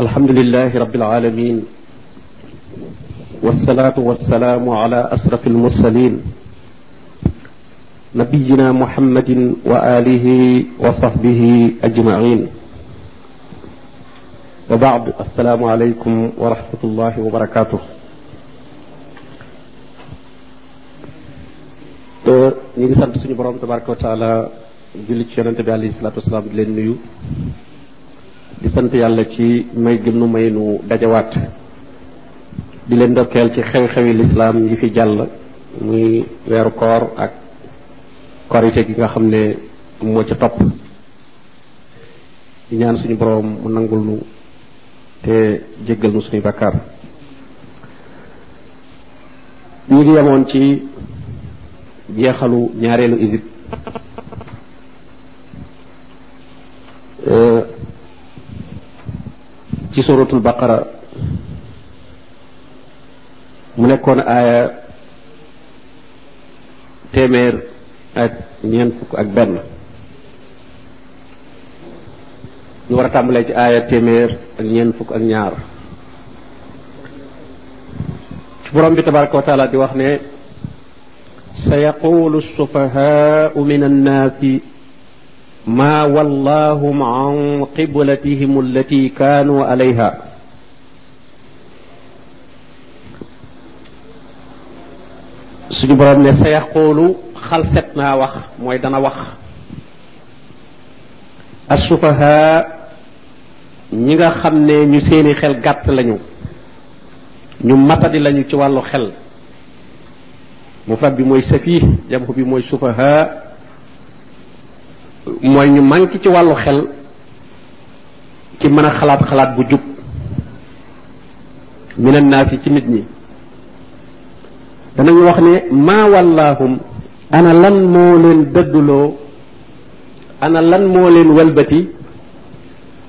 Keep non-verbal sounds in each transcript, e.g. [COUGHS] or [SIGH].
الحمد لله رب العالمين والصلاة والسلام على أسرف المرسلين نبينا محمد وآله وصحبه أجمعين. وبعد السلام عليكم ورحمة الله وبركاته. ñi ngi sant suñu borom tabaraka wa taala julli ci yonente bi di sant yàlla ci may gëm nu may di leen ndokkeel ci xew-xewi lislaam yi fi jàll muy weeru koor ak korite gi nga xam ne moo ci topp. Di ñaan suñu borom mu nangul nu te jéggal nu suñuy bakkaar ñu ngi yemoon ci jeexalu ñaareelu isib ci suratul baqara mu nekkoon aaya téeméer ak ñeent fukk ak benn ñu war a tàmbalee ci aaya téeméer ak ñeent fukk ak ñaar ci borom bi tabaraka wa taala di wax ne سيقول السفهاء من الناس ما والله عن قبلتهم التي كانوا عليها. سيدي سيقول خلصتنا واخ موي دانا واخ السفهاء نيغا خامني ني سيني خيل غات لانيو. ني ماتادي لانيو تي والو خيل. مفاد بي موي سفيه جامو بي موي سفهاء. Mooy ñu manqué ci wàllu xel ci mën a xalaat xalaat bu jub minan naas yi ci nit ñi danañu wax ne maa wallaahum ana lan moo leen dëdduloo ana lan moo leen walbati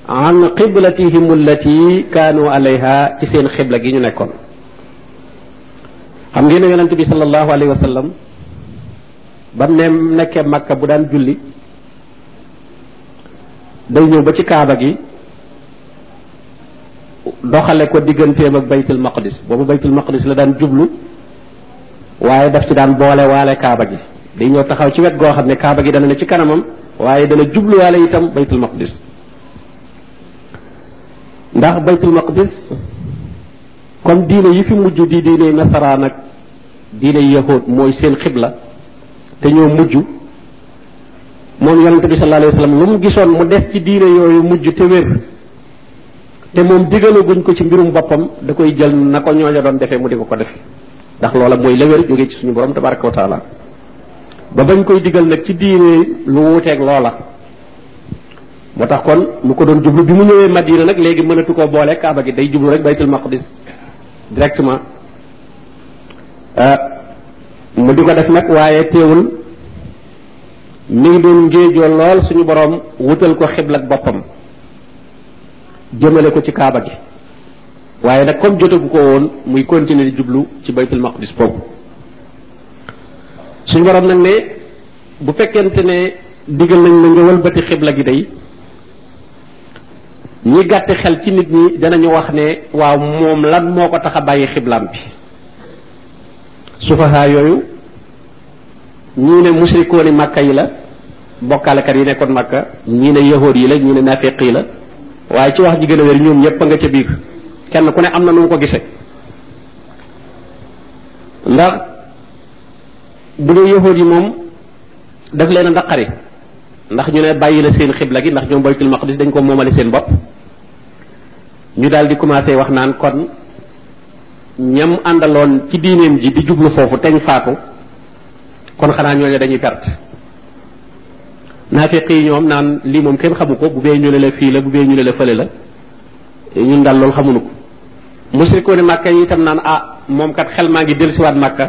an qiblatihim allati kaanu alayha ci seen xibla gi ñu nekkoon xam ngeen ne yonente bi sallallahu alayhi wa sallam ba ne nekkee makka bu daan julli day ñëw ba ci kaaba gi doxale ko digganteem ak baytul maqdis boobu baytul maqdis la daan jublu waaye daf ci daan boole waale kaaba gi day ñëw taxaw ci wet goo xam ne kaaba gi dana ne ci kanamam waaye dana jubluwaale itam baytul maqdis ndax baytul maqdis comme diine yi fi mujj di diine nasaraan ak diine yahud mooy seen xibla te ñoo mujj moom yonente bi sallallahu alayhi wasallam lu mu gisoon mu des ci diine yooyu mujj te wér. te moom digalaguñ ko ci mbirum boppam da koy jël na ko ñooña doon defee mu di ko ko defe ndax loola mooy la wér ci suñu borom tabaraka wa taala. ba bañ koy digal nag ci diine lu wuuteeg loola. moo tax kon mu ko doon jublu bi mu ñëwee madina nag léegi mënatu koo boole kaaba gi day jublu rek baytul maqdis directement. Mu di ko def nag waaye teewul mi ngi doon ngéejoo lool suñu borom wutal ko xiblat boppam. jëmale ko ci kaaba gi. waaye nag comme jotagu ko woon muy continuer jublu ci baytul maqdis boobu. suñu borom nag ne bu fekkente ne digal nañ la nga wëlbati xibla gi day ñi gàtti xel ci nit ñi danañu wax ne waaw moom lan moo ko tax a bàyyi xiblaam bi. sufaha yooyu ñii ne musrikooni màkka yi la bokkaalekat yi nekkoon màkka ñii ne yahood yi la ñii ne nafiq yi la waaye ci wax ji gën a wér ñoom ñëpp nga ca biir. Kenn ku ne am na nu mu ko gisee. Ndax bu dee yahood yi moom daf leen a naqari. Ndax ñu ne bàyyi la seen xibla gi ndax ñoom baytul maqdis dañ ko moomale seen bopp. Ñu daal di commencé wax naan kon ñam àndaloon ci diineem ji di jublu foofu teñ faatu kon xanaa ñooñu dañuy perte naafiq yi ñoom naan lii moom kenn xamu ko bu bee ñu ne la fii la bu bee ñu ne la fële la ñun daal loolu xamuñu ko. Musrikooni màkka yi itam naan ah moom kat xel maa ngi dellusiwaat màkka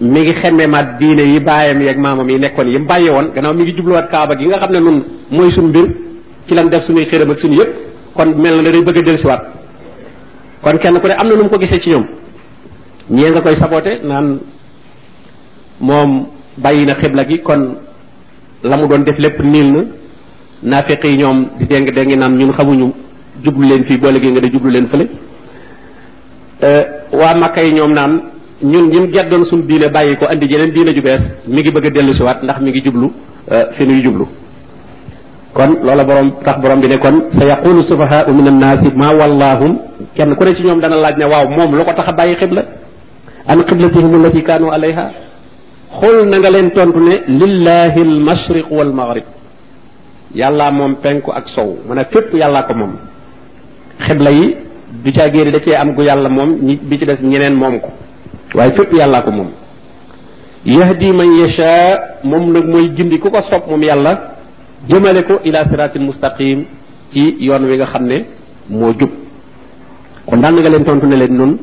mi ngi xemme maat diine yi baayam yeeg maamam yi nekkoon yi mu bàyyi woon gannaaw mi ngi jubluwaat kaaba gi nga xam ne nun mooy suñ mbir ci lan def suñuy xëram ak suñu yëpp kon mel na day bëgg a dellusiwaat. Kon kenn ku ne am na nu mu ko gisee ci ñoom. Ñee nga koy saboté naan moom bàyyi na xibla gi kon la mu doon def lépp niil na. Naafiq yi ñoom di déng déngi naan ñun xamuñu jublu leen fii boo léegi nga ne jublu leen fële. Waa makka yi ñoom naan ñun ñun geddoon suñ diine bàyyi ko andi jeneen diine ju bees mi ngi bëgg a dellu siwaat ndax mi ngi jublu fi nuy jublu. Kon loola borom tax borom bi ne kon sa yaqulu sufahaau min annaasi ma wallahum. Kenn ku ne ci ñoom dana laaj ne waaw moom lu ko tax a xibla? An qiblatihim allati kaanu alayha xul na nga leen tontu ne lillahi almashriqu wal maghrib yàllaa moom penku ak sow. Mu ne fépp yàllaa ko moom. Xibla yi du caa génne da cee am gu yàlla moom ñi bi ci des ñeneen moom ko. Waaye fépp yàllaa ko moom. Yahdi man yasha moom nag mooy gindi ku ko sopp moom yàlla jëmale ko ila siratin mustaqim ci yoon wi nga xam ne moo jub. Kon daan nga leen tontu ne leen nun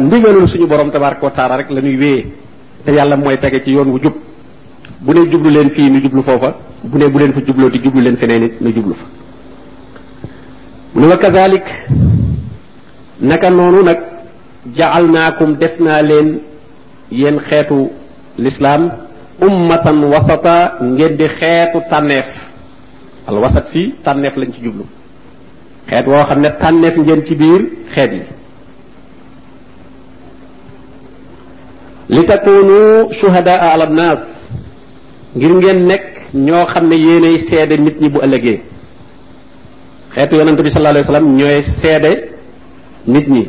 ndigalul suñu borom tabaraka wa rek la ñuy te yàlla mooy tege ci yoon wu jub bu ne jublu leen fii nu jublu foofa bu ne bu leen fa jubloo ti jublu leen feneen it nu jublu fa mu ne wa kazalik naka noonu nag jaalnaakum def naa leen yéen xeetu lislaam ummatan wasata ngeen di xeetu tànneef al wasat fii tànneef lañ ci jublu xeet woo xam ne tànneef ngeen ci biir xeet yi li takunu shuhadaa ala nnaas ngir ngeen nekk ñoo xam ne seede nit ñi bu ëllëgee. Xeetu yonent bi sallallahu alayhi wasallam ñooy seede nit ñi.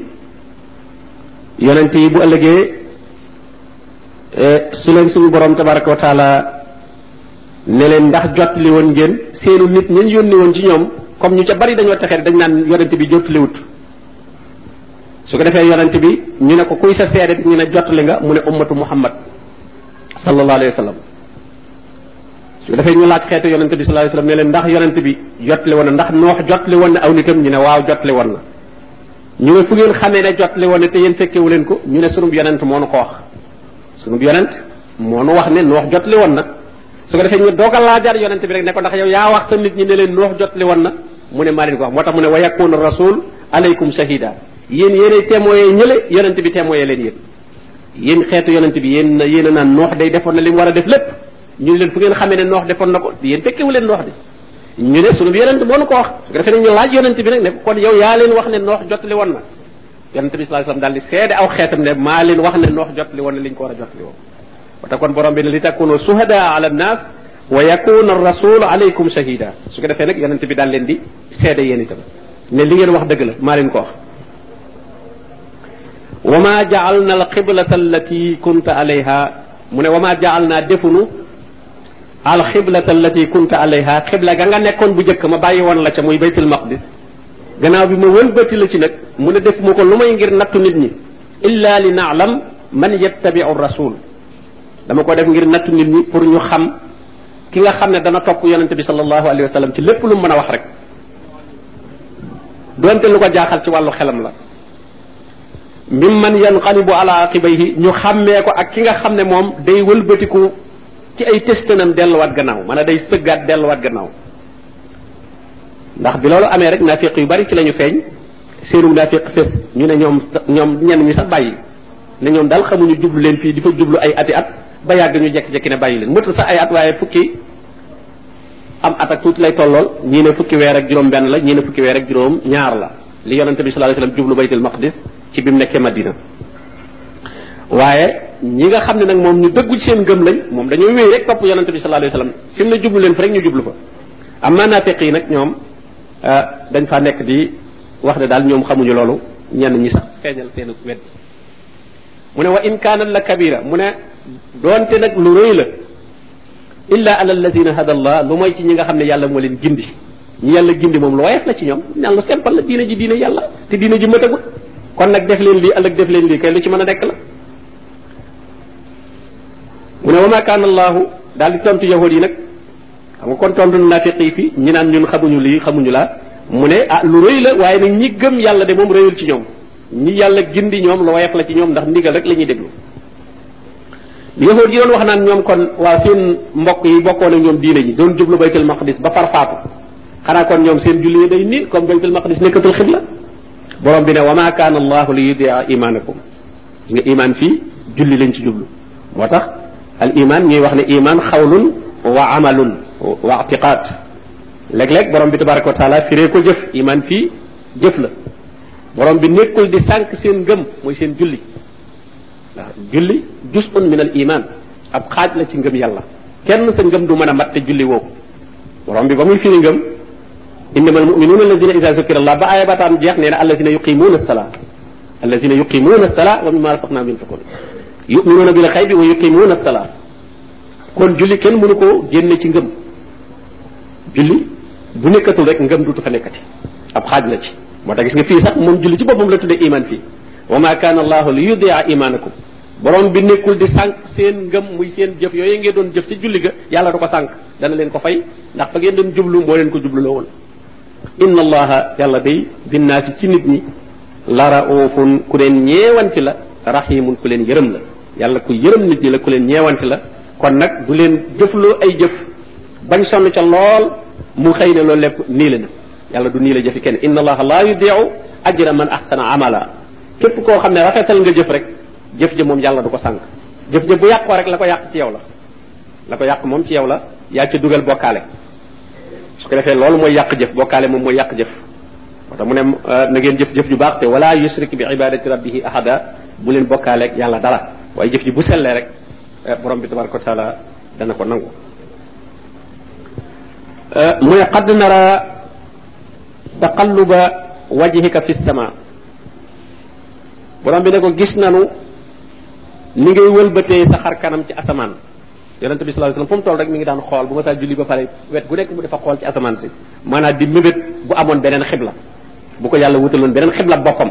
Yonent yi bu ëllëgee su leen suñu borom tabaraka wa taala ne leen ndax jottali woon ngeen seenu nit ñañ yónni woon ci ñoom comme ñu ca bari dañoo texee dañ naan yonent bi jottaliwut su ko defee yonent bi ñu ne ko kuy sa seede ñu ne jottali nga mu ne ummatu muhammad sallallahu alayhi wa sallam. su ko defee ñu laaj xeetu yonent bi sallallahu alayhi wa sallam ne leen ndax yonent bi jottali woon na ndax noox jottali woon na aw nitam ñu ne waaw jottali woon na. ñu ne fu ngeen xamee ne jottali woon na te yéen fekkewu leen ko ñu ne sunub yonent moo nu ko wax. sunub yonent moo nu wax ne noox jottali woon na. su ko defee ñu doog a laajaat yonent bi rek ne ko ndax yow yaa wax sa nit ñi ne leen noox jottali woon na mu ne maa leen ko wax moo tax mu ne wa yakuna rasul alaykum shahida. Yéen yéenay témoyé ñële yonent bi témoyé leen yéen yéen xeetu yonent bi yéen yéen a naan noox day defoon na li mu war a def lépp ñu leen fu ngeen xamee ne noox defoon na ko yéen fekkewu leen noox de ñu ne sunu yonent moo nu ko wax su ko defee ñu laaj yonent bi nag ne kon yow yaa leen wax ne noox jottali woon na yonent bi sallallahu alayhi daal di seede aw xeetam ne maa leen wax ne noox jottali woon na li ñu ko war a jottali woon wata kon borom bi ne li takunu suhada ala nnas wa yakuna rasul alaykum shahida su ko defee nag yonent bi daal leen di seede yéen itam ne li ngeen wax dëgg la maa leen ko wax وما جعلنا القبلة التي كنت عليها. من وما جعلنا دفنو؟ القبلة التي كنت عليها. قبلة غنغا نيكون بو جيك ما بايي وون لا موي بيت المقدس غناو بي ما ولبتي لا نك من ديف موكو لوماي غير ناتو نيت ني الا لنعلم من يتبع الرسول dama ko def ngir natt nit ñi pour ñu xam ki nga xam ne dana topp yonente bi sallallahu alayhi wasallam ci lépp lu mën a wax rek. Donte lu ko jaaxal ci wàllu xelam la. Mim man yanqalibu ala aqibayhi ñu xàmmee ko ak ki nga xam ne moom day wëlbatiku ci ay testanam delluwaat gannaaw maanaam day sëggaat delluwaat gannaaw. ndax bi loolu amee rek naafiq yu bari ci lañu feeñ seenu naafiq fes ñu ne ñoom ñoom ñenn ñi sax bàyyi ne ñoom daal xamuñu jublu leen fii di jublu ay ati at ba yàgg ñu jekki-jekki ne bàyyi leen. Sax ay at fukki am at ak tuuti lay tollool ñii ne fukki weer ak juróom benn la ñii ne fukki weer ak juróom ñaar la. Li bi sallallahu alayhi wasallam jublu baytul maqdis ci bi mu nekkee madina waaye ñi nga xam ne nag moom ñu dëggu ci seen gëm lañ moom dañoo wéy rek topp yonente bi sallallahu alayhi wasallam fi mu jublu leen fa rek ñu jublu fa am naa naafiq yi nag ñoom dañ fa nekk di wax ne daal ñoom xamuñu loolu ñenn ñi sax feeñal seen wet mu ne wa in kaanat la kabira mu ne doonte nag lu rëy la illa ala alladina hada allah lu mooy ci ñi nga xam ne yàlla moo leen gindi ñi yàlla gindi moom lu woyof la ci ñoom ñaan lu simple la diina ji diina yàlla te diina ji mëtagut kon nag def leen lii ëllëg def leen lii kay lu ci mën a nekk la mu ne wa ma kaana allahu daal di tontu yahud yi nag xam nga kon tontu naafiq yi fi ñi naan ñun xamuñu lii xamuñu laa mu ne ah lu rëy la waaye nag ñi gëm yàlla de moom rëyul ci ñoom ñi yàlla gindi ñoom lu woyof la ci ñoom ndax ndigal rek la ñuy déglu yahud yi doon wax naan ñoom kon waa seen mbokk yi bokkoon ak ñoom diine ji doon jublu baytul maqdis ba far faatu xanaa kon ñoom seen julli day nii comme baytul maqdis nekkatul xibla borom bi ne wa ma kaana allahu li yudia imanakum nga iman fii julli lañ ci jublu moo tax al iman ñuy wax ne iman xawlun wa amalun wa i'tiqad léeg-léeg borom bi tabaraka wa taala firee ko jëf iman fii jëf la borom bi nekkul di sànq seen ngëm mooy seen julli waaw julli jusun min al iman ab xaaj la ci ngëm yàlla kenn sa ngëm du mën a mat te julli woo borom bi ba muy firi ngëm allah ba aaya bataan jeex nee na alladina yuqimuna alsala alladina yuqimuna alsala wa mimma rasaqnahum yunfiqun yuminuna bil xaybi wa yuqimuna alsala kon julli kenn mënu ko génne ci ngëm julli bu nekkatul rek ngëm dutu fa nekkati ab xaaj la ci moo tax gis nga fii sax moom julli ci boppam la iman fii. wa ma kana allahu li yudia imanakum borom bi nekkul di sànq seen ngëm muy seen jëf yooyu ngeen doon jëf ci julli ga yàlla du ko sànq. Dana leen inna allaha yàlla day binnaasi ci nit ñi la raufun ku leen ñeewanti la rahimun ku leen yërëm la. yàlla ku yërëm nit ñi la ku leen ñeewanti la. kon nag du leen jëfloo ay jëf bañ sonn ca lool mu xëy ne loolu lépp nii la na yàlla du nii la jëfi kenn. inna allaha la yudiu ajra man ahsana amala. képp koo xam ne rafetal nga jëf rek jëf ja moom yàlla du ko sànq. jëf ja bu yàqoo rek la ko yàq ci yow la. la ko yàq moom ci yow la yaa dugal bokkaale. Su ko defee loolu mooy yàq jëf bokkaale moom mooy yàq jëf moo mu ne na ngeen jëf jëf ju baax te wala yusrik bi ibadati rabbihi ahada bu leen bokkaale yàlla dara. waaye jëf ji bu sellee rek borom bi tabaraka wa taala dana ko nangu. Mu ne qad nara taqalluba wajhika fi sama borom bi ne ko gis nanu ni ngay wëlbatee sa xar kanam ci asamaan. Yonente bi sallallahu alayhi wasallam fu mu toll rek mi ngi daan xool bu ma saa julli ba pare wet gu nekk mu dafa xool ci asamaan si. Maanaam di mébét bu amoon beneen xibla. Bu ko yàlla wutaloon beneen xibla boppam.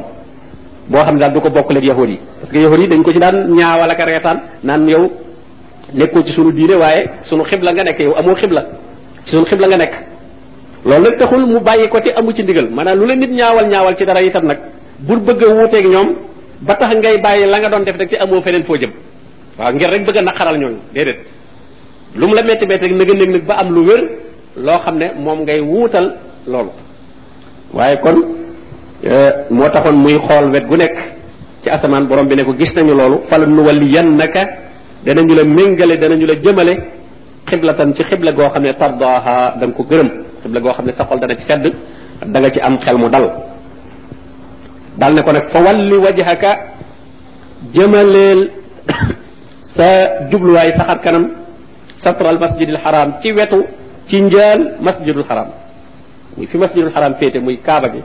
Boo xam ne daal du ko bokkale ak yahud yi. Parce que yahud yi dañ ko ci daan ñaawal ak reetaan naan yow nekkoo ci sunu diine waaye sunu xibla nga nekk yow amoo xibla. Ci sunu xibla nga nekk. Loolu nag taxul mu bàyyi ko te amu ci ndigal. Maanaam lu la nit ñaawal ñaawal ci dara itam nag bur bëgg a wuuteeg ñoom ba tax ngay bàyyi la nga doon def rek te amoo feneen foo jëm. Waaw ngir rek bëgg a naqaral lu mu la metti metti rek nëga néeg nag ba am lu wér loo xam ne moom ngay wuutal loolu. Waaye kon moo taxoon muy xool wet gu nekk ci asamaan borom bi ne ko gis nañu loolu fala nu walli yan naka danañu la méngale danañu la jëmale xiblatan ci xibla goo xam ne tardaha da nga ko gërëm. Xibla goo xam ne sa xol dana ci sedd da nga ci am xel mu dal. Dal ne ko nag fa walli wajhaka jëmaleel [COUGHS] sa jubluwaay saxar kanam سطر المسجد الحرام. تي ويتو تي نجال مسجد الحرام مي في مسجد الحرام فيتي مي كابا جي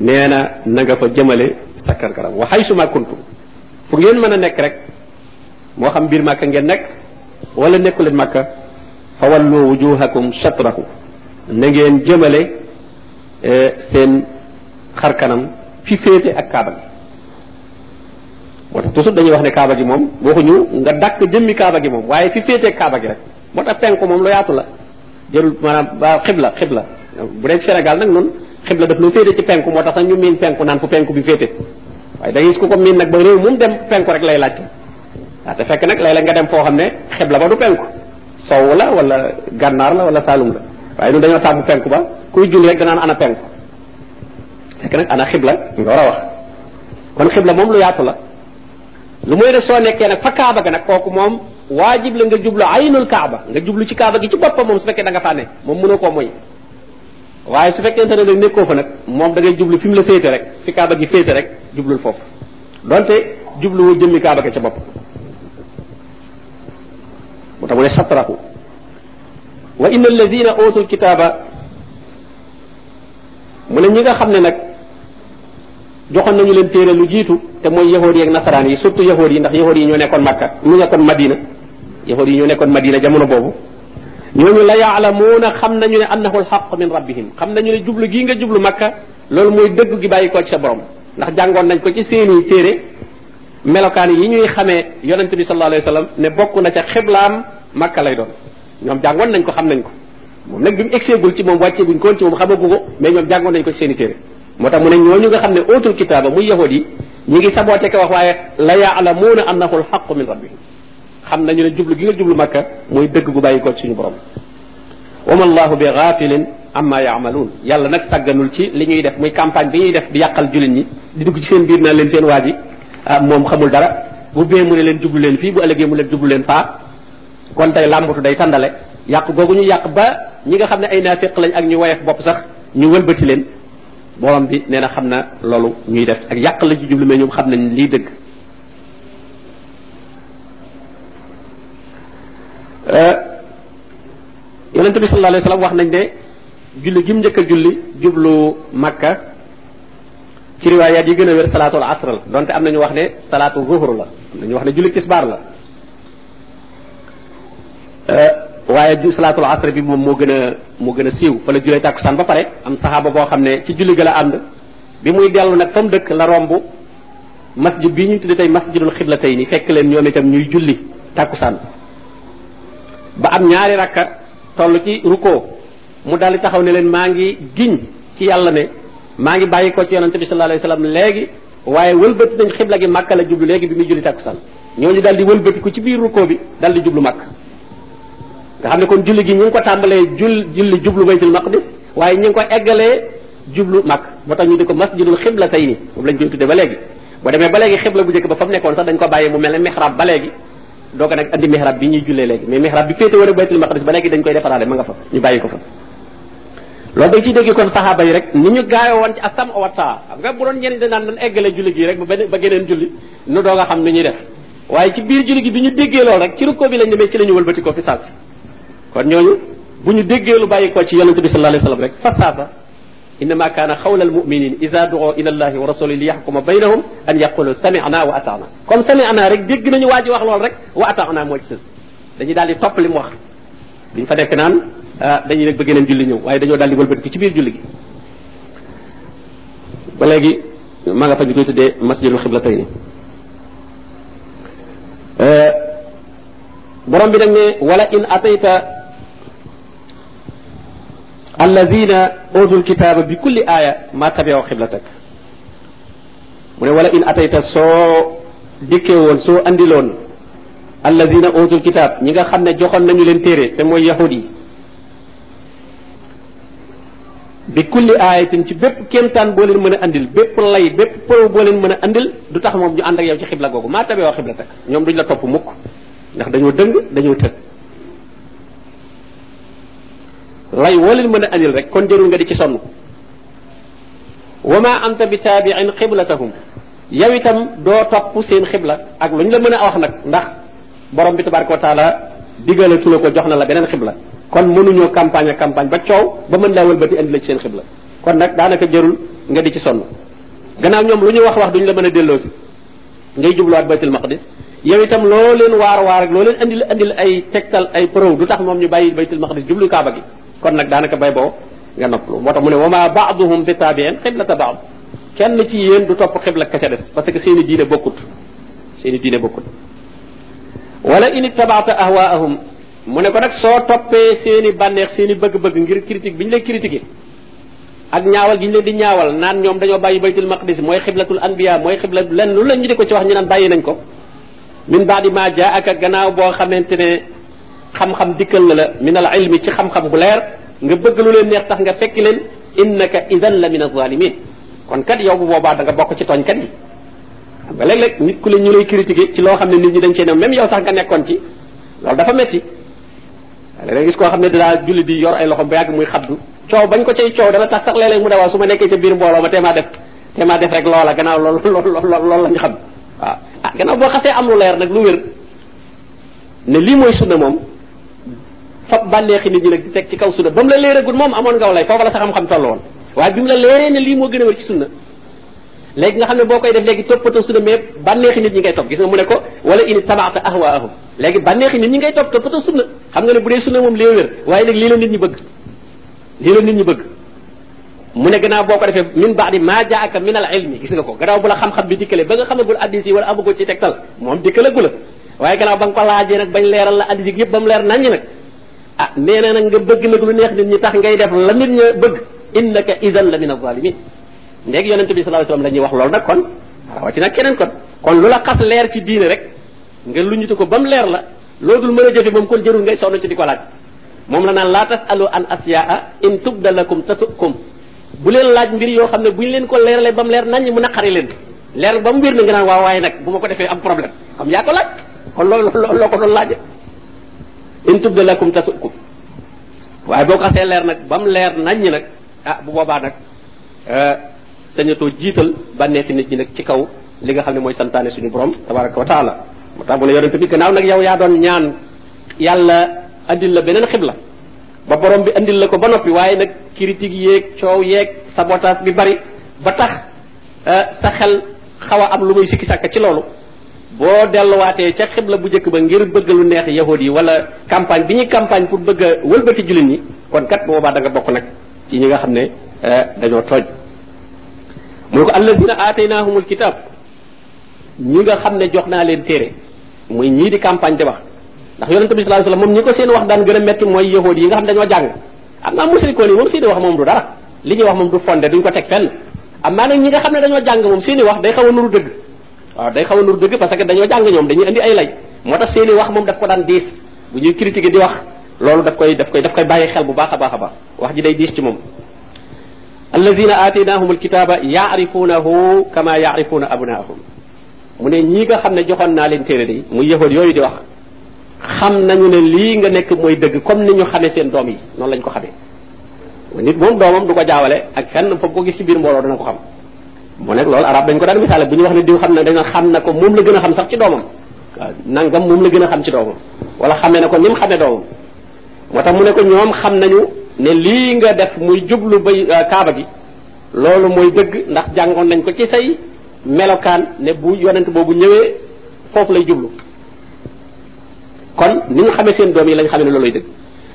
نينا نغا فا جمالي سكر كرام وحيث ما كنت فغين مانا نك رك مو خم بير ماكا نغن نك ولا نكول مكه فولو وجوهكم شطره نغن جمالي سين خركنم في فيتي اك moo tax toujours dañuy wax ne kaaba gi moom waxuñu nga dàkk jëmmi kaaba gi moom waaye fi féete ak kaaba gi rek moo tax penku moom lu yaatu la. jërul maanaam ba xibla xibla. bu dee Sénégal nag noonu xibla daf lu féete ci penku moo tax sax ñu miin penku naan fu penku bi féete. waaye da gis ku ko miin nag ba réew moom dem penku rek lay laajte. waaw te fekk nag léeg-léeg nga dem foo xam ne xibla ba du penku. Sow la wala gànnaar la wala saalum la. waaye ñun dañoo tàmbu penku ba kuy julli rek danaan ana penku. fekk nag ana xibla nga war a wax. kon xibla moom lu yaatu la lu muy def soo nekkee nag fa kaaba ga nag kooku moom waajib la nga jublu aynul kaaba nga jublu ci kaaba gi ci boppam moom su fekkee da nga faa ne moom mënoo koo moy. Waaye su fekkente ne nag nekkoo fa nag moom da ngay jublu fi mu la féete rek fi kaaba gi féete rek jublul foofu. Donte jubluwu jëmmi kaaba ga ca bopp. Mu tax ne satrahu. Wa inna alladina utul kitaaba mu ne ñi nga xam ne joxoon nañu leen téere lu jiitu te mooy yahood yi ak nasaraan yi surtout yahood yi ndax yahood yi ñoo nekkoon makka ñu nekkoon madina yahood yi ñoo nekkoon madina jamono boobu ñooñu la yaalamuuna xam nañu ne annahu alxaq min rabbihim xam nañu ne jublu gii nga jublu makka loolu mooy dëgg gi bàyyi ko ci sa borom ndax jàngoon nañ ko ci seeni téere melokaan yi ñuy xamee yonente bi sallallahu alayhi wasallam ne bokk na ca xiblaam makka lay doon ñoom jàngoon nañ ko xam nañ ko moom nag bi mu egseegul ci moom wàcceeguñ koon ci moom xamagu ko mais ñoom jàngoon nañ ko ci seeni moo tax mu ne ñooñu nga xam ne ootul kitaaba muy yahud yi ñi ngi saboote ko wax waaye la yaalamuuna annahu alxaqu min rabbihim. Xam nañu ne jublu gi nga jublu makka mooy dëgg gu bàyyi ko suñu borom. Wama allahu bi ghafilin amma yaamaluun yàlla nag sàgganul ci li ñuy def muy campagne bi ñuy def di yàqal jullit ñi di dugg ci seen biir naan leen seen waa ji ah moom xamul dara. Bu bee mu ne leen jublu leen fii bu ëllëgee mu leen jublu leen faa. Kon tey làmbatu day tàndale. Yàq googu ñu yàq ba ñi nga xam ne ay naafiq lañ ak ñu woyef bopp sax ñu wëlbati leen borom bi nee na xam na loolu ñuy def ak yàq la ci jublu mais ñoom xam nañ lii dëgg. Yonente bi sallallahu alayhi wasallam wax nañ ne julli gim njëkk a julli jublu makka ci riwaayaat yi gën a wér salaatul asr la donte am na ñu wax ne salaatu zuhur la am nañu wax ne julli tisbaar la. Waaye ju salaatul asr bi moom moo gën a moo gën a siiw. Fa la julee tàkkusaan ba pare am saxaaba boo xam ne ci julli ga la ànd. Bi muy dellu nag fa dëkk la romb masjid bii ñu tudde tey masjidul xibla tey ni fekk leen ñoom itam ñuy julli tàkkusaan. Ba am ñaari rakka toll ci rukkoo mu daldi taxaw ne leen maa ngi giñ ci yàlla ne maa ngi bàyyi ko ci yonante bi sallallahu alayhi wasallam léegi waaye wëlbati nañ xibla gi màkka la jublu léegi bi muy julli tàkkusaan. Ñooñu daldi wëlbati ko ci biir ruko bi daldi jublu màkk nga xam ne kon julli gi ñu ko tàmbalee jul julli jublu baytul maqdis waaye ñu ko eggalee jublu màkk moo tax ñu di ko masjidul xibla tey ni lañ koy tuddee ba léegi. Boo demee ba léegi xibla bu njëkk ba fa mu nekkoon sax dañ ko bàyyi mu mel ne mihrab ba léegi. Doog a nag andi mihrab bi ñuy jullee léegi. Mais mihrab bi war a baytul maqdis ba léegi dañ koy defaraale ma nga fa ñu bàyyi ko fa. Loolu dañ ciy dégg kon saxaaba yi rek ni ñu gaayoo woon ci asam wa taa. Xam nga bu doon ñenn dañ naan dañ eggale julli gi rek ba ba julli nu doog a xam nu ñuy def. Waaye ci biir julli gi bi ñu déggee loolu rek ci rukkoo bi lañ demee ci la ñu wëlbati ko fi saas kon ñooñu bu ñu déggee lu bàyyi ko ci yonente bi sallallahu alayhi wasallam rek fa saasa innama kaana xawla almuminin ida duo ila allahi wa rasuli li yaxkuma baynahum an yaqulu sami'na wa ata'na comme sami'na rek dégg nañu waa ji wax lool rek wa ata'na moo ci sës dañuy daal di topp li mu wax duñ fa nekk naan dañuy nag bëgg neen julli ñëw waaye dañoo daal di wëlbati ko ci biir julli gi ba léegi ma nga fa ñu koy tuddee masjidul xiblatayni borom bi nag ne wala in atayta الذين أوتوا الكتاب بكل آية ما تبعوا قبلتك من ولا إن أتيت سو ديكيون سو أنديلون الذين أوتوا الكتاب. نيغا خامنا جوخون نانيو لين تيري. تي يهودي. بكل آية تي بيب كيمتان بولين مانا أنديل. بيب لاي بيب بول بولين مانا أنديل. دو تاخ موم جو أندك ياو سي قبلة غوغو. ما تبعوا قبلتك نيوم دوج لا توپ موك ناخ دانيو دنج دانيو تك lay woo leen mën a rek kon jarul nga di ci sonn. Wa ma anta bi taabi'in xiblatahum yow itam doo topp seen xibla ak lu ñu la mën a wax nag ndax borom bi tabaraka wa taala digalatu la ko jox na la beneen xibla. Kon mënuñoo campagne ak campagne ba coow ba mën laa wëlbati andi la ci seen xibla. Kon nag daanaka jarul nga di ci sonn. Gannaaw ñoom lu ñu wax wax duñ la mën a delloosi. Ngay jubluwaat baytul maqdis. Yow itam loo leen waar waar ak loo leen andil andil ay tegtal ay preuve du tax moom ñu bàyyi baytul maqdis jublu kaaba gi kon nag daanaka bay boo nga noppalu. Moo mu ne wa ma ba'duhum bi tabi'in xiblata ba'd. Kenn ci yéen du topp xibla ka ca des parce que seeni diine bokkut. Seeni diine bokkut. Wala in ittaba'ta ahwaa'ahum mu ne ko nag soo toppee seeni bànneex seeni bëgg-bëgg ngir critique bi ñu lay critiquer ak ñaawal gi ñu leen di ñaawal naan ñoom dañoo bàyyi baytul maqdis mooy xiblatul anbiya mooy xibla lenn lu lañ ñu di ko ci wax ñu naan bàyyi nañ ko. Min baadi ma jaa ak gannaaw boo xamante ne xam-xam dikkal na la min al ilmi ci xam-xam bu leer nga bëgg lu leen neex tax nga fekk leen innaka idan la min azalimin kon kat yow bu boobaa da nga bokk ci tooñkat yi. xam nga léeg-léeg nit ku leen ñu lay critiquer ci loo xam ne nit ñi dañ cee ne même yow sax nga nekkoon ci loolu dafa metti. léeg-léeg gis koo xam ne daa julli di yor ay loxom ba yàgg muy xaddu coow bañ ko cay coow dana tax sax léeg-léeg mu ne waaw su ma nekkee ca biir mbooloo ma teemaa def teemaa def rek loola gannaaw loolu loolu loolu la ñu xam. waaw ah gannaaw boo xasee am lu leer nag lu wér ne lii mooy sunna moom fab bànneexi nit ñi nag di teg ci kaw sunna ba mu la leeragul moom amoon ngaw lay foofa la sa xam-xam toll woon waaye bi mu la leeree ne lii moo gën a wér ci sunna léegi nga xam ne boo koy def léegi toppatoo sunna mais bànneexi nit ñi ngay topp gis nga mu ne ko wala in tabaata ahwaahum léegi bànneexi nit ñi ngay topp toppatoo sunna xam nga ne bu dee sunna moom lee wér waaye nag lii la nit ñi bëgg lii la nit ñi bëgg mu ne gannaaw boo ko defee min baadi maa jaaka min al ilmi gis nga ko gannaaw bu la xam-xam bi dikkale ba nga xamagul addis yi wala amagul ci tegtal moom dikkalagu la waaye gannaaw ba nga ko laajee nag bañ leeral la addis yi yëpp ba mu leer naññ nag ah nee na nag nga bëgg nag lu neex nit ñi tax ngay def la nit ña bëgg. Innaka la min azalimin léegi yonente bi sallallahu alayhi wasallam la ñuy wax loolu nag kon. Waaw ci nag keneen kon. Kon lu la xas leer ci diine rek nga luñutu ko ba mu leer la loo dul mën a jëfe moom kon jërul ngay sonn ci di ko laaj. Moom la naan laa tasalu an asyaa in tubda lakum tasukum. Bu leen laaj mbir yoo xam ne bu ñu leen ko leeralee ba mu leer nañ mu naqari leen. Leer ba mu wér na nga naan waaw waaye nag ko am problème. Xam yaa ko laaj. Kon loolu loo ko in tubda lakum tasukum. Waaye boo xasee leer nag ba mu leer naññ nag ah bu boobaa nag sañatoo jiital bànneexi nit ñi nag ci kaw li nga xam ne mooy santaane suñu borom tabaraka wa taala. Moo tax mu ne yonente bi gannaaw nag yow yaa doon ñaan yàlla andil la beneen xibla. Ba borom bi andil la ko ba noppi waaye nag critique yeeg coow yeeg sabotage bi bari ba tax sa xel xaw a am lu muy sikki sàkk ci loolu boo delluwaatee ca xibla bu njëkk ba ngir bëgg lu neex yahud wala campagne bi ñuy campagne pour bëgg a wëlbati jullit ñi kon kat boobaa da nga bokk nag ci ñi nga xam ne dañoo tooj mu ko allazina aataynahumul kitab ñi nga xam ne jox naa leen téere muy ñii di campagne di wax. Ndax yonente bi sallallahu alayhi wasallam moom ñi ko seen wax daan gën a metti mooy yahud yi nga xam dañoo jàng. Am naa musrikoon yi moom seeni wax moom du dara li ñuy wax moom du fondé duñ ko teg fenn. Am naa nag ñi nga xam ne dañoo jàng moom seeni wax day xaw a nuru dëgg waaw day xaw a nuru dëgg parce que dañoo jàng ñoom dañuy indi ay lay. Moo tax seeni wax moom daf ko daan diis. Bu ñuy critiquer di wax loolu daf koy daf koy daf koy bàyyi xel bu baax a baax a baax. Wax ji day diis ci moom. Allazina ataynahum alkitaba yaarifunahu kama yaarifuna abnaahum. Mu ne ñii nga xam ne joxoon naa leen téere day muy yahud yooyu di wax xam nañu ne lii nga nekk mooy dëgg comme ni ñu xamee seen doom yi noonu lañ ko xamee. Nit moom doomam du ko jaawale ak fenn ko gis ci biir mbooloo dana ko xam mu nekk loolu arab dañ ko daan misaale bu wax ne diw xam dañoo xam na ko moom la gën a xam sax ci doomam. Nangam moom la gën a xam ci doomam. Wala xamee na ko ni mu xamee doomam. Mu ne ko ñoom xam nañu ne lii nga def muy jublu bay kaaba gi loolu mooy dëgg ndax jàngoon nañ ko ci say melokaan ne bu yonent boobu ñëwee foofu lay jublu. Kon ni ñu xamee seen doom yi lañ looluy dëgg.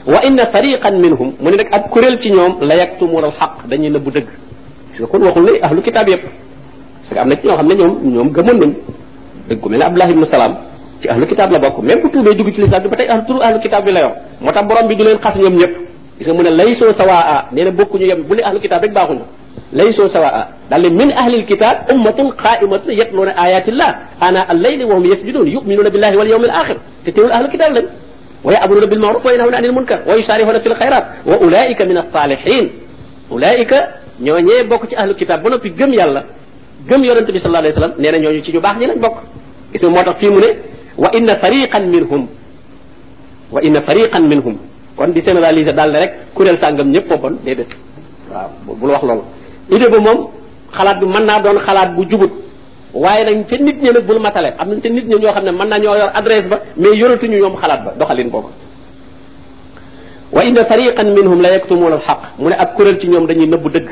Wa inna fariqan minhum mu ne nag ab kuréel ci ñoom la yaktumuna al xaq dañuy nëbbu dëgg parce que kon waxul ne ahlu kitaab yépp parce que am na ci ñoo xam ne ñoom ñoom gëmoon nañ dëgg mel ne Abdullah ibn Salaam ci ahlu kitaab la bokk même bu tuubee dugg ci lislaam bi ba tey ahlu turu ahlu kitaab bi la yor moo tax borom bi du leen xas ñoom ñëpp gis nga mu ne laysoo sawaa nee na bokkuñu yem bu ne ahlu kitaab rek baaxuñu laysoo sawaa daal ne min ahlil kitab ummatun qaimatun yatluuna ayatillah ana al-layli wa hum yasjudun yu'minuna billahi wal yawmil akhir te teewul ahlu kitab lañ wa ya'muruna bil ma'ruf wa yanhawna 'anil munkar wa yusarifuna fil khairat ulaika ñooñee bokk ci ahlu kitab ba noppi gëm yàlla gëm yonente bi sallallahu alayhi wasallam nee na ñooñu ci ñu baax ñi lañ bokk. Gis moo tax fii mu ne wa inna fariqan minhum wa inna fariqan minhum. Kon di généraliser daal ne rek kuréel sàngam ñëpp boppon déedéet. Waaw bul wax loolu. Idée ba moom xalaat bi mën naa doon xalaat bu jubut. Waaye nag ca nit ñi nag bul matale. Am na ca nit ñi ñoo xam ne mën naa ñoo yor adresse ba mais yoratuñu ñoom xalaat ba doxalin boobu. Wa inna fariqan minhum la yaktumuna alxaq mu ne ab kuréel ci ñoom dañuy nëbbu dëgg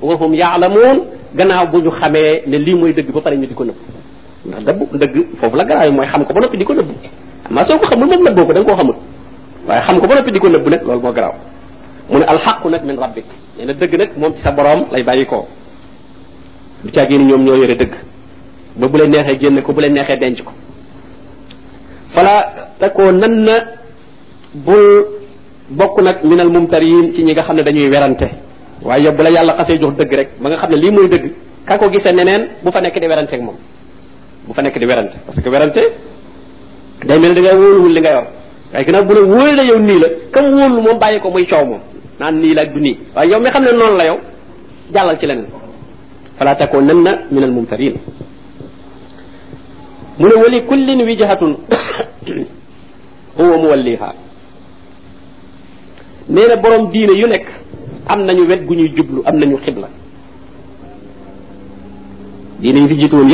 wa hum yaalamuun gannaaw bu ñu xamee ne lii mooy dëgg ba pare ñu di ko nëbb ndax dëbb dëgg foofu la garaaw mooy xam ko ba noppi di ko nëbb amaa soo ko xamul moom nëbboo ko da nga koo xamul waaye xam ko ba noppi di ko nëbb nag loolu moo garaaw mu ne alxaqu nag min rabbik nee na dëgg nag moom ci sa borom lay bàyyi koo du caa génn ñoom ñoo yore dëgg ba bu leen neexee génne ko bu leen neexee denc ko fala takoo nan na bul bokk nag minal mumtariin ci ñi nga xam ne dañuy werante. Waaye yow bu la yàlla xasee jox dëgg rek ba nga xam ne lii mooy dëgg ka ko neneen bu fa nekk di werante ak moom. Bu fa nekk di werante parce que werante day mel da ngay wóoluwul li nga yor. Waaye ginnaaw bu ne wóolu la yow nii la kam wóolu moom bàyyi ko muy coow moom naan nii la du nii. Waaye yow mi xam ne noonu la yow jàllal ci leneen. Fala takoo nan na min al mumtarin mu ne wali kullin wijhatun [COUGHS] huwa muwalliha nee na borom diine yu nekk am nañu wet gu jublu am nañu xibla. Diine yi fi jiitu woon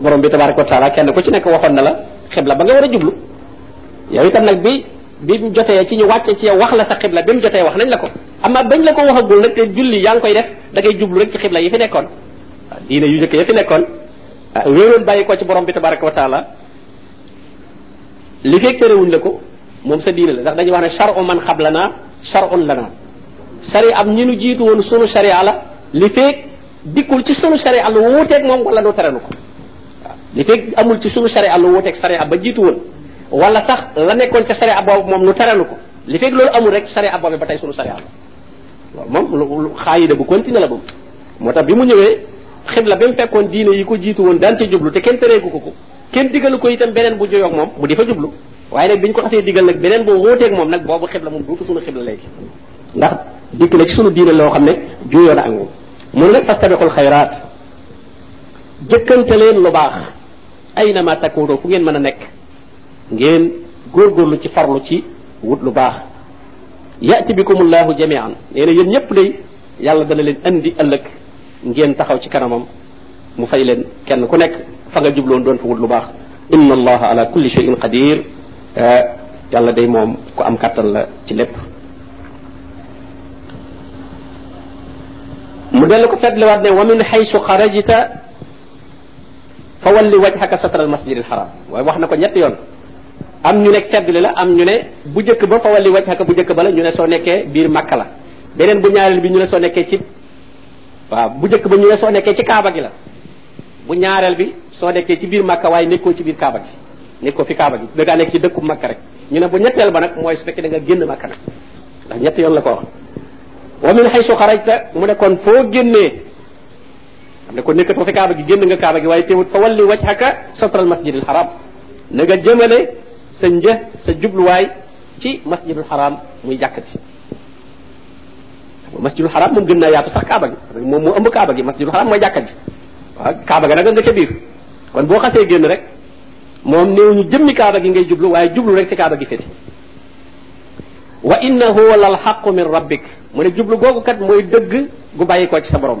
borom bi tabaraka wa taala kenn ku ci nekk waxoon na la xibla ba nga war jublu. Yow itam nag bi bi mu jotee ci ñu wàcce ci yow wax la sa xibla bi mu jotee wax nañ la ko. Amma bañ la ko waxagul nag te julli yaa koy def da ngay jublu rek ci xibla yi fi nekkoon. Diine yu njëkk yi fi nekkoon wéeroon bàyyi ko ci borom bi tabaraka wa taala. Li fekk terewuñ la ko moom sa diine la ndax dañuy wax ne charu man charun lana. Sari am ñi nu jiitu woon sunu sharia la li fekk dikkul ci sunu sharia lu wuuteeg moom wala nu terenu ko. Li fekk amul ci sunu sharia lu wuuteeg sharia ba jiitu woon wala sax la nekkoon ca sharia boobu moom nu terenu ko. Li fekk loolu amul rek sharia boobu ba sunu sharia waaw moom xaayida bu continué la boobu. Moo tax bi mu ñëwee xibla ba mu fekkoon diine yi ko jiitu woon daan ca jublu te kenn tereegu ko ko. Kenn digalu ko itam beneen bu joyoog moom mu di fa jublu waaye nag bi ñu ko xasee digal nag beneen boo wóoteeg moom nag boobu xibla moom duutu sunu xibla léegi ndax dikk na ci sunu diine loo xam ne juyoo na ak moom mu ne nag fastabiqul xayraat jëkkante leen lu baax aynama takunu fu ngeen mën a nekk ngeen góorgóorlu ci farlu ci wut lu baax yati bikumullahu jami'an neena yeen ñepp day yalla dana leen andi ëlëk ngeen taxaw ci kanamam mu fay leen kenn ku nekk fa nga jubloon doon fa wut lu baax inna allaha ala kulli shay'in qadir yalla day moom ku am kattan la ci lépp. Mu dellu ko fetliwaat ne wa min haythu kharajta fa walli wajhaka satra al masjid al haram. Waaye wax na ko ñetti yoon. Am ñu nekk feddli la am ñu ne bu jëkk ba fa walli wajhaka bu jëkk ba la ñu ne soo nekkee biir makka la. Beneen bu ñaareel bi ñu ne soo nekkee ci waaw bu jëkk ba ñu ne soo nekkee ci kaaba gi la. Bu ñaareel bi soo nekkee ci biir makka waaye nekkoo ci biir kaaba gi nekkoo fi kaaba gi. Da nekk ci dëkku makka rek. Ñu ne bu ñetteel ba nag mooy su fekkee da nga génn makka nag. Ndax ñetti yoon la ko wax. Wa min haythu kharajta mu ne kon foo génnee xam ne ko nekkatoo fi kaaba gi génn nga kaaba gi waaye teewut fa walli wajhaka satral masjidil haram. Na nga jëmale sa një sa jubluwaay ci masjidul haram muy jàkk ci masjidul haram moom gën naa yaatu sax kaaba gi parce que moom moo ëmb kaaba gi masjidul haram mooy jàkka ji. Waaw kaaba ga nag nga ca biir. Kon boo xasee génn rek moom néew ñu jëmmi kaaba gi ngay jublu waaye jublu rek fi kaaba gi féti wa innahu lal xaqu min rabbik. mu ne jublu googu kat mooy dëgg gu bàyyi ko ci sa borom.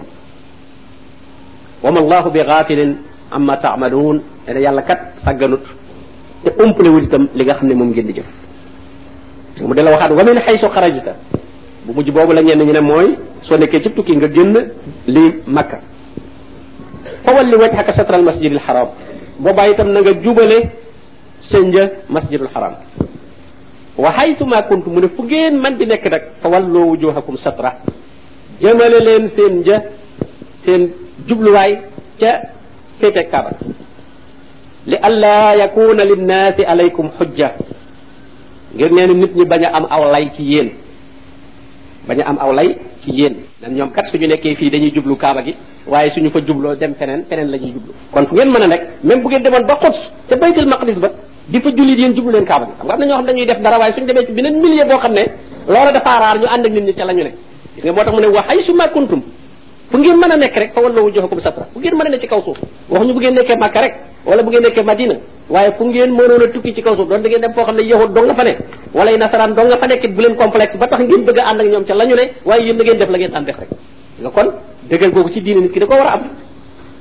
wa ma allahu bi ghafilin amma ta'malun ne yàlla kat sàgganut te umpale wut itam li nga xam ne moom ngeen di jëf. mu dela waxaat wa min haythu kharajta bu mujj boobu la ñenn ñu ne mooy soo nekkee ci tukki nga génn li makka. fa walli wajhaka satra al masjid al haram boobaa itam na nga jubale sa një masjidul haram. Wa haythu ma kuntum mu ne fu ngeen man di nekk nag fa wujuhakum satra jëmale leen seen një seen jubluwaay ca féete kaaba li alla yakuna linnaasi alaykum xujja ngir nee nit ñi bañ am aw lay ci yéen bañ a am aw lay ci yéen. Dan ñoom kat suñu nekkee fii dañuy jublu kaaba gi waaye suñu fa jubloo dem feneen feneen la ñuy jublu. Kon fu ngeen mën a nekk même bu ngeen demoon ba xuts ca baytul maqdis ba di fa jullit yéen jublu leen kaaba gi. Xam nga am na ñoo xam dañuy def dara waaye suñu demee ci beneen milieu boo xam ne loola dafa raar ñu ànd ak nit ñi ca la ñu ne. Gis nga moo tax mu ne wa haysu ma kuntum. Fu ngeen mën a nekk rek fa walla wujuhakum satra fu ngeen mën a ne ci kaw suuf waxuñu bu ngeen nekkee makka rek wala bu ngeen nekkee madina waaye fu ngeen mënoon a tukki ci kaw suuf doon da ngeen dem foo xam ne yahud dong nga fa ne wala ay nasaraan dong nga fa nekkit bu leen complexe ba tax ngeen bëgg a ànd ak ñoom ca la ñu ne waaye yéen da ngeen def la ngeen daan def rek. Nga kon dëggal googu ci diine nit ki da ko war a am.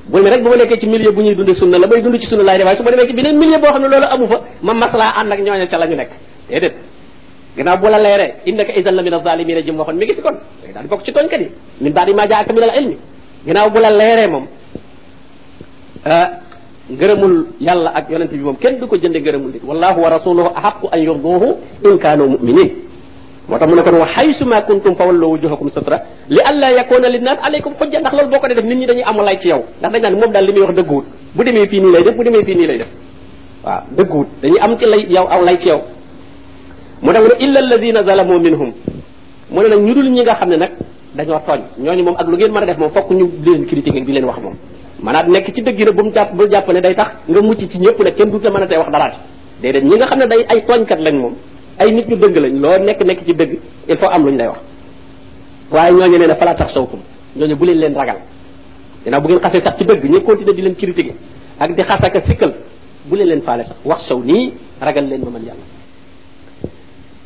Bu ne rek bu ma nekkee ci milieu bu ñuy dundee sunna la may dund ci sunna laay def su ma demee ci beneen milieu boo xam ne loolu amu fa ma maslaa ànd ak ñooña ca la ñu nekk. Déedéet. Gannaaw bu la leeree innaka idan la min azalimina jëm waxoon mi ngi fi kon. Daal di bokk ci tooñkat yi. Min baadi ma jaaka min al ilmi. Gannaaw bu la leeree moom ngërëmul yàlla ak yonent bi moom kenn du ko jënde ngërëmul nit. wallahu wa rasuluhu ahaqu an yurduhu in kaanu muminin moo tax mu ne kon wa haysu ma kuntum fa wallu wujuhakum satra li alla yakuna linnas alaykum hujja ndax loolu boo ko def nit ñi dañuy am lay ci yow. ndax dañ naan moom daal li muy wax dëgguwut bu demee fii nii lay def bu demee fii nii lay def. waaw dëgguwut dañuy am ci lay yow aw lay ci yow. mu tax mu ne illa alladina ne nag ñu dul ñi nga xam ne nag dañoo tooñ. ñooñu moom ak lu ngeen mën a def moom fokk ñu leen critiquer di leen wax moom. Maanaam nekk ci dëgg bu mu jàpp bu jàpp ne day tax nga mucc ci ñëpp nag kenn du te mën a tey wax daraati déedéet ñi nga xam ne day ay tooñkat lañ moom ay nit ñu dëgg lañ loo nekk nekk ci dëgg il faut am lu ñu lay wax. Waaye ñooñu nee na fala tax sawkum ñooñu bu leen leen ragal. Dinaa bu ngeen xasee sax ci dëgg ñu continuer di leen critiquer ak di xasaka sikkal bu leen leen faale sax. Wax saw nii ragal leen ma man yàlla.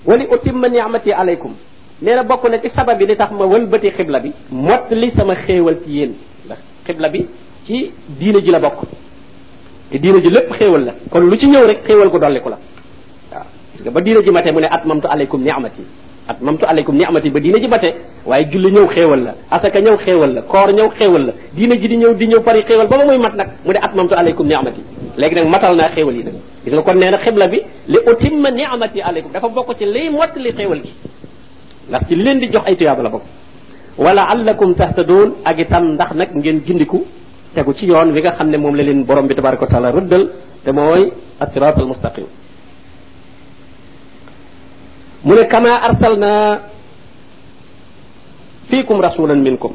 Wali utimma ni'mati alaykum nee na bokk na ci sabab bi li tax ma wëlbati xibla bi mott li sama xéewal ci yéen. Ndax xibla bi ci diine ji la bokk te diine ji lépp xéewal la kon lu ci ñëw rek xéewal gu dolliku la waaw gis nga ba diine ji mate mu ne at mamtu alaykum ni'mati at mamtu alaykum ni'mati ba diine ji mate waaye julli ñëw xéewal la asaka ñëw xéewal la koor ñëw xéewal la diine ji di ñëw di ñëw pari xéewal ba ba muy mat nag mu ne at mamtu alaykum ni'mati léegi nag matal naa xéewal yi nag gis nga kon nee na xibla bi li utimma ni'mati alaykum dafa bokk ci liy mott li xéewal gi ndax ci leen di jox ay tuyaaba la bokk wala allakum tahtadun ak itam ndax nag ngeen gindiku tegu ci yoon wi nga xam ne moom la leen borom bi tabaraka wa taala rëddal te mooy asirat al mustaqim mu ne kama arsalna fiikum rasulan minkum.